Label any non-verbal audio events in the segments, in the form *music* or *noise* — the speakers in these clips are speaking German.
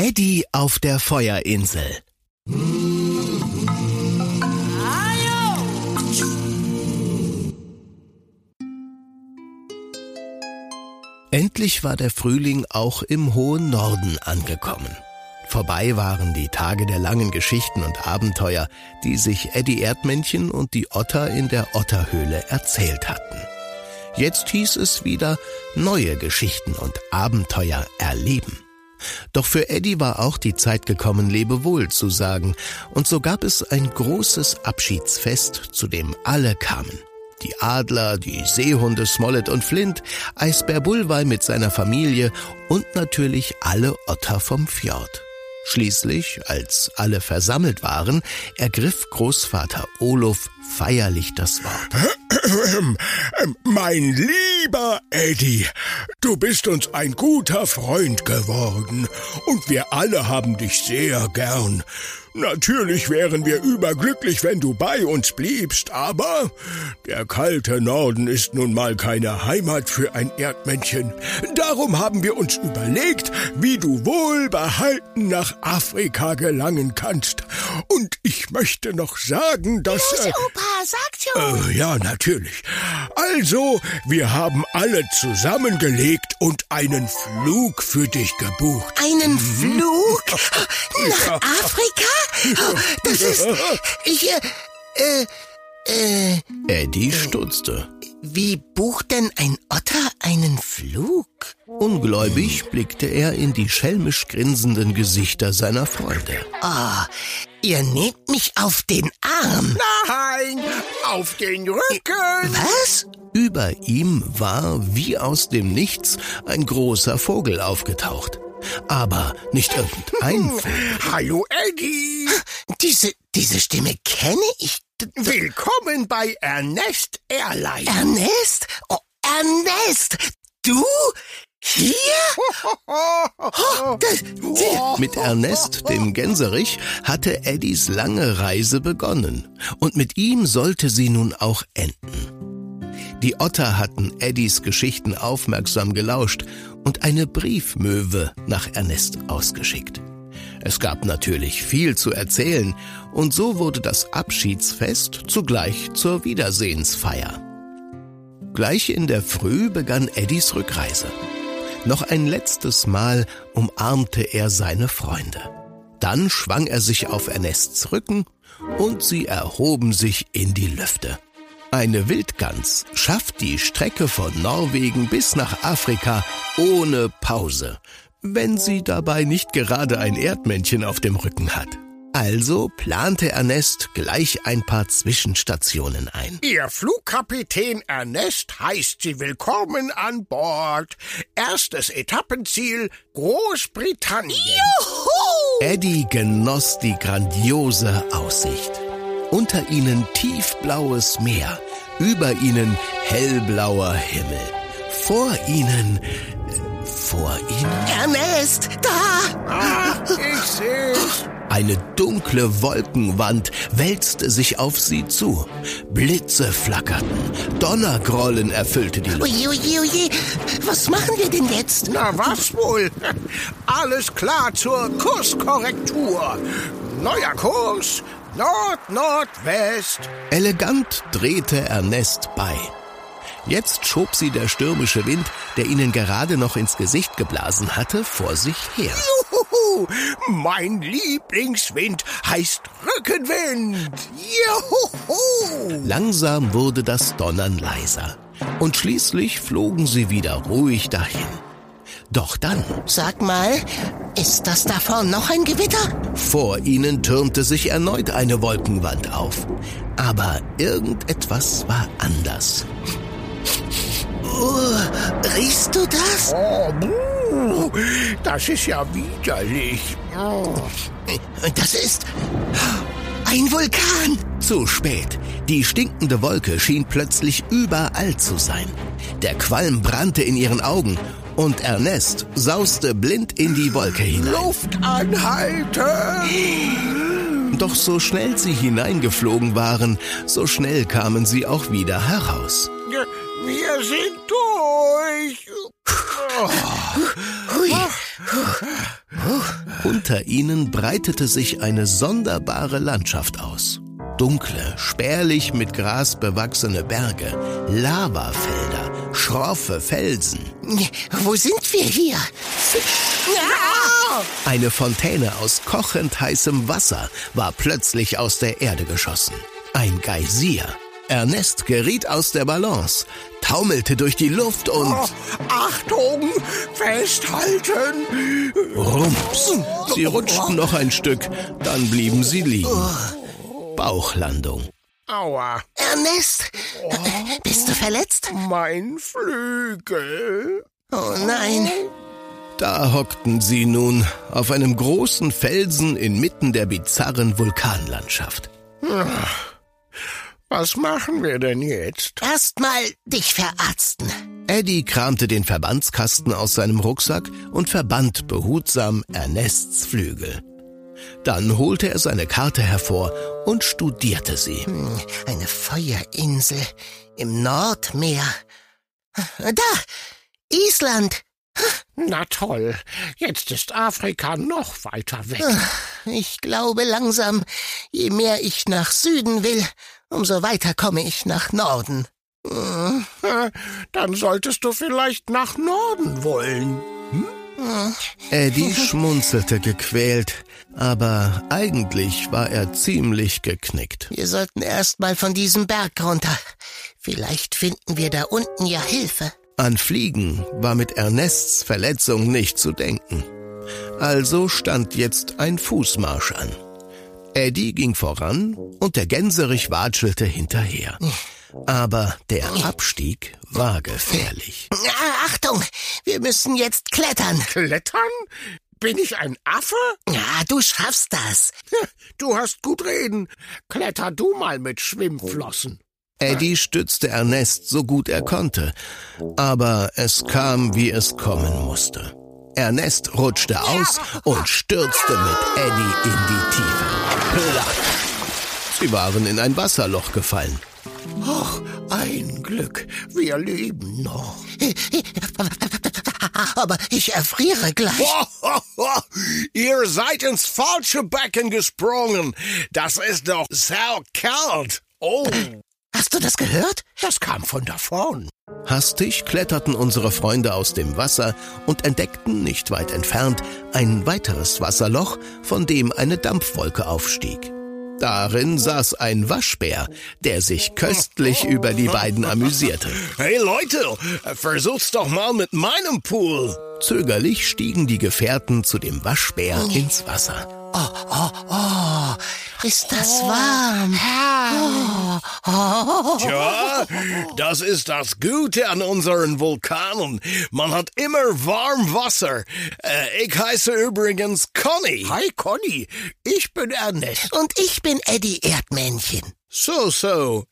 Eddie auf der Feuerinsel. Endlich war der Frühling auch im hohen Norden angekommen. Vorbei waren die Tage der langen Geschichten und Abenteuer, die sich Eddie Erdmännchen und die Otter in der Otterhöhle erzählt hatten. Jetzt hieß es wieder neue Geschichten und Abenteuer erleben. Doch für Eddie war auch die Zeit gekommen, Lebewohl zu sagen, und so gab es ein großes Abschiedsfest, zu dem alle kamen. Die Adler, die Seehunde Smollett und Flint, Eisbär Bullweil mit seiner Familie und natürlich alle Otter vom Fjord. Schließlich, als alle versammelt waren, ergriff Großvater Olof feierlich das Wort. *clears throat* Mein lieber Eddie, du bist uns ein guter Freund geworden und wir alle haben dich sehr gern. Natürlich wären wir überglücklich, wenn du bei uns bliebst, aber der kalte Norden ist nun mal keine Heimat für ein Erdmännchen. Darum haben wir uns überlegt, wie du wohlbehalten nach Afrika gelangen kannst. Und ich möchte noch sagen, dass... Los, äh, Opa, sag schon. Äh, ja, natürlich. Also, wir haben alle zusammengelegt und einen Flug für dich gebucht. Einen mhm. Flug? *laughs* Nach Afrika? Das ist. Ich. Äh, äh. Eddie stutzte. Wie bucht denn ein Otter einen Flug? Ungläubig blickte er in die schelmisch grinsenden Gesichter seiner Freunde. Oh, ihr nehmt mich auf den Arm. Nein, auf den Rücken. Was? Über ihm war, wie aus dem Nichts, ein großer Vogel aufgetaucht aber nicht irgendein *laughs* Vogel. Hallo Eddie! Diese, diese Stimme kenne ich. Willkommen bei Ernest Airline. Ernest? Oh, Ernest! Du? Hier? Oh, mit Ernest, dem Gänserich, hatte Eddies lange Reise begonnen. Und mit ihm sollte sie nun auch enden. Die Otter hatten Eddies Geschichten aufmerksam gelauscht und eine Briefmöwe nach Ernest ausgeschickt. Es gab natürlich viel zu erzählen, und so wurde das Abschiedsfest zugleich zur Wiedersehensfeier. Gleich in der Früh begann Eddies Rückreise. Noch ein letztes Mal umarmte er seine Freunde. Dann schwang er sich auf Ernests Rücken und sie erhoben sich in die Lüfte. Eine Wildgans schafft die Strecke von Norwegen bis nach Afrika ohne Pause, wenn sie dabei nicht gerade ein Erdmännchen auf dem Rücken hat. Also plante Ernest gleich ein paar Zwischenstationen ein. Ihr Flugkapitän Ernest heißt Sie willkommen an Bord. Erstes Etappenziel Großbritannien. Juhu! Eddie genoss die grandiose Aussicht. Unter ihnen tiefblaues Meer, über ihnen hellblauer Himmel. Vor ihnen, vor ihnen. Ernest, da! Ah, ich seh's. Eine dunkle Wolkenwand wälzte sich auf sie zu. Blitze flackerten, Donnergrollen erfüllte die Luft. Oje, oje, oje, was machen wir denn jetzt? Na was wohl? Alles klar zur Kurskorrektur. Neuer Kurs, Nord-Nordwest. Elegant drehte Ernest bei. Jetzt schob sie der stürmische Wind, der ihnen gerade noch ins Gesicht geblasen hatte, vor sich her. Juhu, mein Lieblingswind heißt Rückenwind. Juhu. Langsam wurde das Donnern leiser. Und schließlich flogen sie wieder ruhig dahin. Doch dann. Sag mal, ist das da vorne noch ein Gewitter? Vor ihnen türmte sich erneut eine Wolkenwand auf. Aber irgendetwas war anders. Oh, riechst du das? Oh, buh, das ist ja widerlich. Oh. Das ist ein Vulkan. Zu spät. Die stinkende Wolke schien plötzlich überall zu sein. Der Qualm brannte in ihren Augen und Ernest sauste blind in die Wolke hinein. Luft anhalten! Doch so schnell sie hineingeflogen waren, so schnell kamen sie auch wieder heraus. Wir sind durch. Unter ihnen breitete sich eine sonderbare Landschaft aus. Dunkle, spärlich mit Gras bewachsene Berge, Lavafelder, schroffe Felsen. Wo sind wir hier? Eine Fontäne aus kochend heißem Wasser war plötzlich aus der Erde geschossen. Ein Geysir. Ernest geriet aus der Balance, taumelte durch die Luft und... Oh, Achtung! Festhalten! Rums. Sie rutschten noch ein Stück, dann blieben sie liegen. Bauchlandung. Aua! Ernest, bist du verletzt? Mein Flügel! Oh nein. Da hockten sie nun auf einem großen Felsen inmitten der bizarren Vulkanlandschaft. Was machen wir denn jetzt? Erstmal dich verarzten. Eddie kramte den Verbandskasten aus seinem Rucksack und verband behutsam Ernests Flügel. Dann holte er seine Karte hervor und studierte sie. Hm, Eine Feuerinsel im Nordmeer. Da, Island. Na toll, jetzt ist Afrika noch weiter weg. Ich glaube langsam, je mehr ich nach Süden will, umso weiter komme ich nach Norden. Hm, Dann solltest du vielleicht nach Norden wollen. Eddie schmunzelte gequält, aber eigentlich war er ziemlich geknickt. Wir sollten erst mal von diesem Berg runter. Vielleicht finden wir da unten ja Hilfe. An Fliegen war mit Ernests Verletzung nicht zu denken. Also stand jetzt ein Fußmarsch an. Eddie ging voran und der Gänserich watschelte hinterher. Aber der Abstieg war gefährlich. Achtung, wir müssen jetzt klettern. Klettern? Bin ich ein Affe? Ja, du schaffst das. Du hast gut reden. Kletter du mal mit Schwimmflossen. Eddie stützte Ernest so gut er konnte, aber es kam, wie es kommen musste. Ernest rutschte aus und stürzte mit Eddie in die Tiefe. Plack! Sie waren in ein Wasserloch gefallen. Ach, ein Glück. Wir leben noch. Aber ich erfriere gleich. *laughs* Ihr seid ins falsche Becken gesprungen. Das ist doch saukalt. Oh, Hast du das gehört? das kam von da vorn. Hastig kletterten unsere Freunde aus dem Wasser und entdeckten nicht weit entfernt ein weiteres Wasserloch, von dem eine Dampfwolke aufstieg. Darin saß ein Waschbär, der sich köstlich über die beiden amüsierte. Hey Leute, versucht's doch mal mit meinem Pool. Zögerlich stiegen die Gefährten zu dem Waschbär ins Wasser. Ist das warm? Tja, das ist das Gute an unseren Vulkanen. Man hat immer warm Wasser. Äh, ich heiße übrigens Conny. Hi Conny, ich bin Ernest. Und ich bin Eddie Erdmännchen. So, so.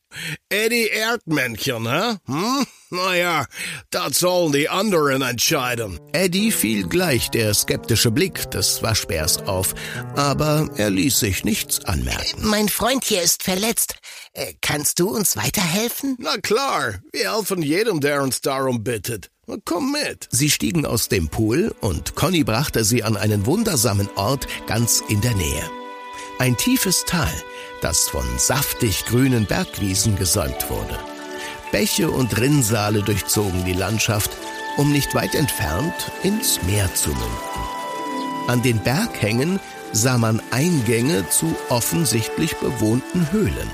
Eddie Erdmännchen, hä? Hm? Naja, das sollen die anderen entscheiden. Eddie fiel gleich der skeptische Blick des Waschbärs auf, aber er ließ sich nichts anmerken. Mein Freund hier ist verletzt. Äh, kannst du uns weiterhelfen? Na klar, wir helfen jedem, der uns darum bittet. Komm mit. Sie stiegen aus dem Pool und Conny brachte sie an einen wundersamen Ort ganz in der Nähe. Ein tiefes Tal, das von saftig grünen Bergwiesen gesäumt wurde. Bäche und Rinnsale durchzogen die Landschaft, um nicht weit entfernt ins Meer zu münden. An den Berghängen sah man Eingänge zu offensichtlich bewohnten Höhlen.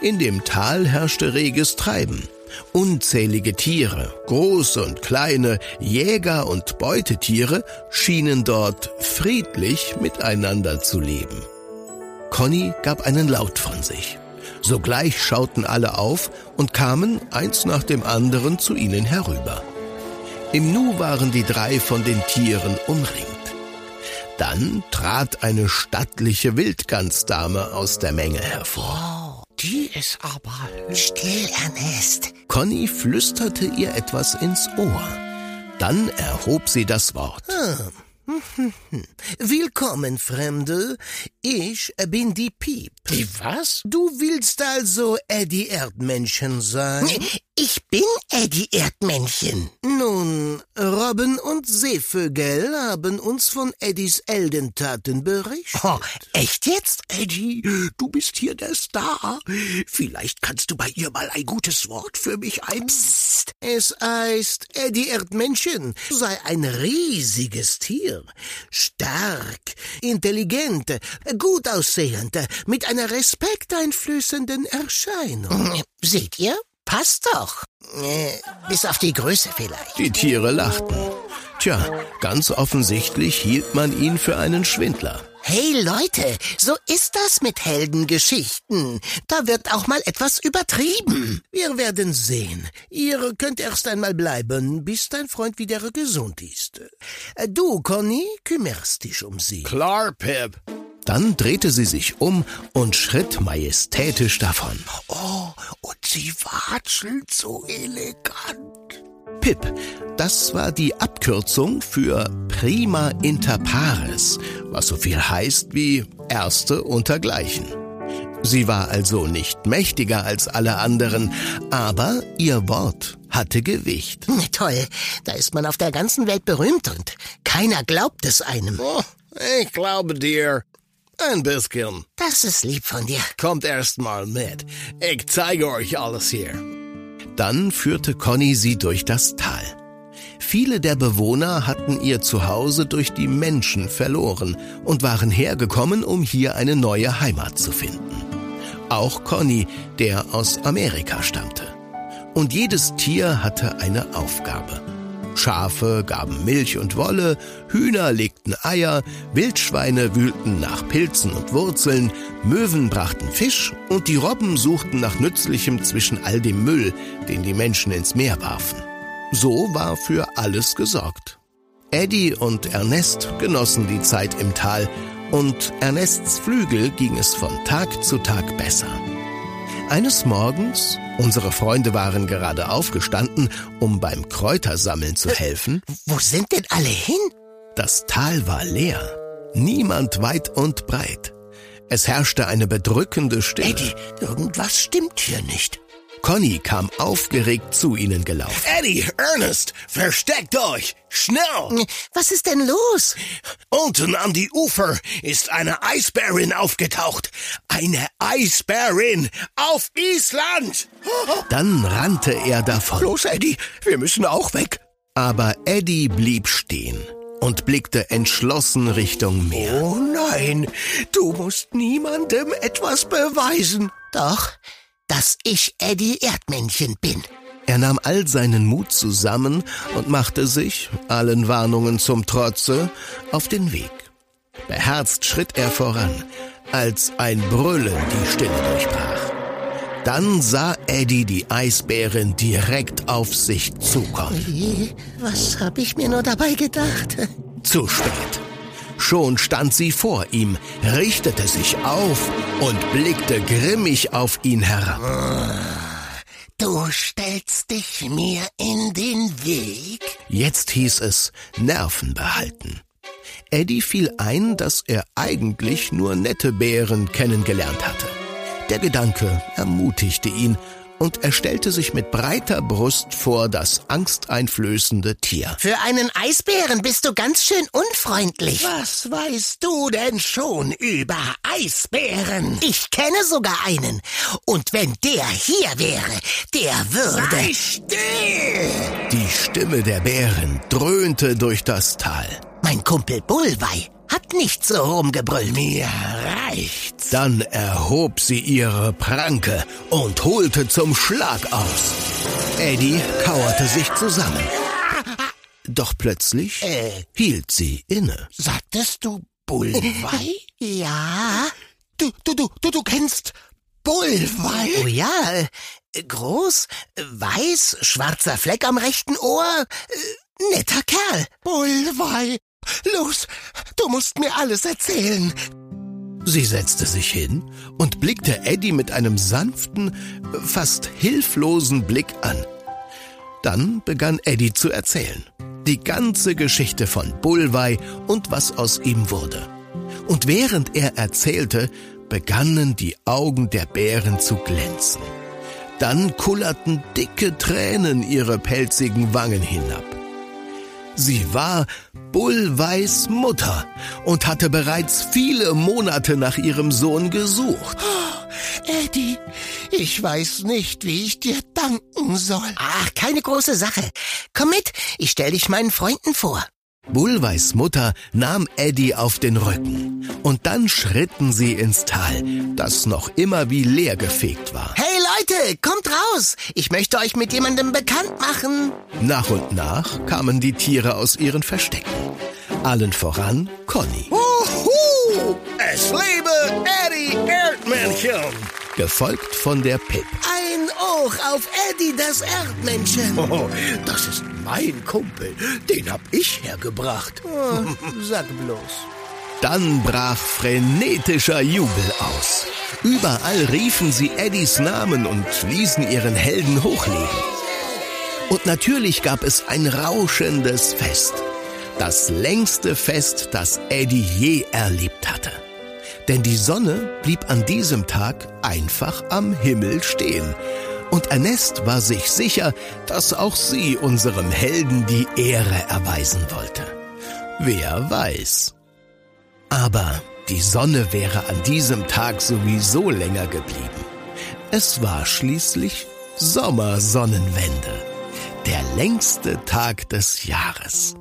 In dem Tal herrschte reges Treiben. Unzählige Tiere, große und kleine, Jäger und Beutetiere schienen dort friedlich miteinander zu leben. Conny gab einen Laut von sich. Sogleich schauten alle auf und kamen eins nach dem anderen zu ihnen herüber. Im Nu waren die drei von den Tieren umringt. Dann trat eine stattliche Wildgansdame aus der Menge hervor. Die ist aber... Still, Ernest. Conny flüsterte ihr etwas ins Ohr. Dann erhob sie das Wort. *laughs* Willkommen, Fremde. Ich bin die Piep. Die was? Du willst also Eddie Erdmännchen sein? Ich bin Eddie Erdmännchen. Nun, Robben und Seevögel haben uns von Eddies Eldentaten berichtet. Oh, echt jetzt? Eddie, du bist hier der Star. Vielleicht kannst du bei ihr mal ein gutes Wort für mich ein... Psst. Es heißt, Eddie Erdmännchen sei ein riesiges Tier. Stark, intelligent, gut aussehend, mit einer respekteinflößenden Erscheinung. Seht ihr? Passt doch. Äh, bis auf die Größe vielleicht. Die Tiere lachten. Tja, ganz offensichtlich hielt man ihn für einen Schwindler. Hey Leute, so ist das mit Heldengeschichten. Da wird auch mal etwas übertrieben. Wir werden sehen. Ihr könnt erst einmal bleiben, bis dein Freund wieder gesund ist. Äh, Du, Conny, kümmerst dich um sie. Klar, Pip. Dann drehte sie sich um und schritt majestätisch davon. Oh, und sie watschelt so elegant. Pip, das war die Abkürzung für Prima Inter Pares, was so viel heißt wie Erste untergleichen. Sie war also nicht mächtiger als alle anderen, aber ihr Wort hatte Gewicht. Toll, da ist man auf der ganzen Welt berühmt und keiner glaubt es einem. Oh, ich glaube dir. Ein bisschen. Das ist lieb von dir. Kommt erst mal mit. Ich zeige euch alles hier. Dann führte Conny sie durch das Tal. Viele der Bewohner hatten ihr Zuhause durch die Menschen verloren und waren hergekommen, um hier eine neue Heimat zu finden. Auch Conny, der aus Amerika stammte. Und jedes Tier hatte eine Aufgabe. Schafe gaben Milch und Wolle, Hühner legten Eier, Wildschweine wühlten nach Pilzen und Wurzeln, Möwen brachten Fisch und die Robben suchten nach Nützlichem zwischen all dem Müll, den die Menschen ins Meer warfen. So war für alles gesorgt. Eddie und Ernest genossen die Zeit im Tal und Ernests Flügel ging es von Tag zu Tag besser. Eines Morgens, unsere Freunde waren gerade aufgestanden, um beim Kräutersammeln zu helfen, Wo sind denn alle hin? Das Tal war leer. Niemand weit und breit. Es herrschte eine bedrückende Stille. Eddie, irgendwas stimmt hier nicht. Conny kam aufgeregt zu ihnen gelaufen. Eddie, Ernest, versteckt euch! Schnell! Was ist denn los? Unten an die Ufer ist eine Eisbärin aufgetaucht. Eine Eisbärin auf Island! Dann rannte er davon. Los, Eddie, wir müssen auch weg. Aber Eddie blieb stehen und blickte entschlossen Richtung Meer. Oh nein, du musst niemandem etwas beweisen. Doch, dass ich Eddie Erdmännchen bin. Er nahm all seinen Mut zusammen und machte sich, allen Warnungen zum Trotze, auf den Weg. Beherzt schritt er voran, als ein Brüllen die Stille durchbrach. Dann sah Eddie die Eisbärin direkt auf sich zukommen. Was hab ich mir nur dabei gedacht? Zu spät. Schon stand sie vor ihm, richtete sich auf und blickte grimmig auf ihn herab. Du stellst dich mir in den Weg? Jetzt hieß es Nerven behalten. Eddie fiel ein, dass er eigentlich nur nette Bären kennengelernt hatte. Der Gedanke ermutigte ihn und er stellte sich mit breiter Brust vor das angsteinflößende Tier. Für einen Eisbären bist du ganz schön unfreundlich. Was weißt du denn schon über Eisbären? Ich kenne sogar einen. Und wenn der hier wäre, der würde. Sei still! Die Stimme der Bären dröhnte durch das Tal. Mein Kumpel Bullwei hat nicht so rumgebrüllt. Mir reicht's. Dann erhob sie ihre Pranke und holte zum Schlag aus. Eddie kauerte sich zusammen. Doch plötzlich Äh. hielt sie inne. Sagtest du Bullwei? *laughs* Ja. du, du, du, du, du kennst Bullwei? Oh ja. äh, Groß, weiß, schwarzer Fleck am rechten Ohr. äh, Netter Kerl. Bullwei. Los, du musst mir alles erzählen. Sie setzte sich hin und blickte Eddie mit einem sanften, fast hilflosen Blick an. Dann begann Eddie zu erzählen. Die ganze Geschichte von Bullwei und was aus ihm wurde. Und während er erzählte, begannen die Augen der Bären zu glänzen. Dann kullerten dicke Tränen ihre pelzigen Wangen hinab. Sie war Bullweiß Mutter und hatte bereits viele Monate nach ihrem Sohn gesucht. Oh, *gasps* Eddie, ich weiß nicht, wie ich dir danken soll. Ach, keine große Sache. Komm mit, ich stell dich meinen Freunden vor. Bullweiß Mutter nahm Eddie auf den Rücken und dann schritten sie ins Tal, das noch immer wie leer gefegt war. Hey Leute, kommt raus! Ich möchte euch mit jemandem bekannt machen. Nach und nach kamen die Tiere aus ihren Verstecken. Allen voran Conny. Uhu, es lebe Eddie Erdmännchen! Gefolgt von der Pip. Ein Ohr auf Eddie das Erdmännchen. Oh, das ist mein Kumpel. Den hab ich hergebracht. Oh, *laughs* sag bloß. Dann brach frenetischer Jubel aus. Überall riefen sie Eddies Namen und ließen ihren Helden hochleben. Und natürlich gab es ein rauschendes Fest. Das längste Fest, das Eddie je erlebt hatte. Denn die Sonne blieb an diesem Tag einfach am Himmel stehen. Und Ernest war sich sicher, dass auch sie unserem Helden die Ehre erweisen wollte. Wer weiß. Aber die Sonne wäre an diesem Tag sowieso länger geblieben. Es war schließlich Sommersonnenwende, der längste Tag des Jahres.